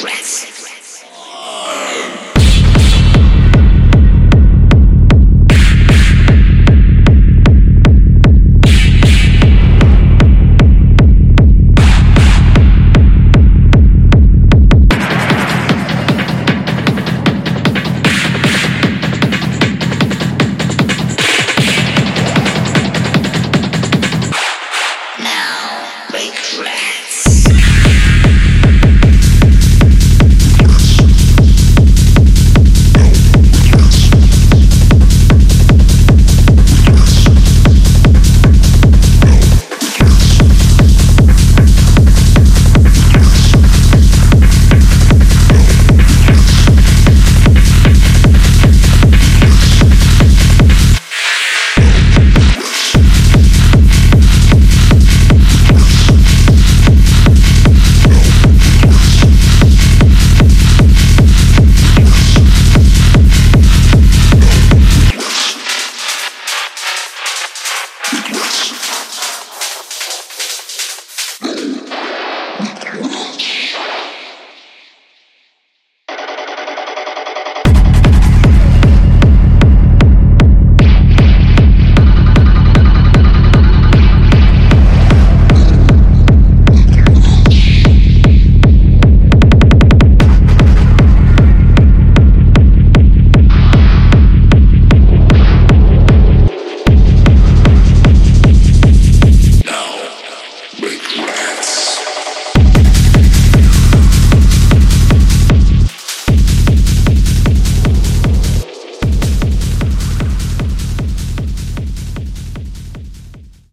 regrets.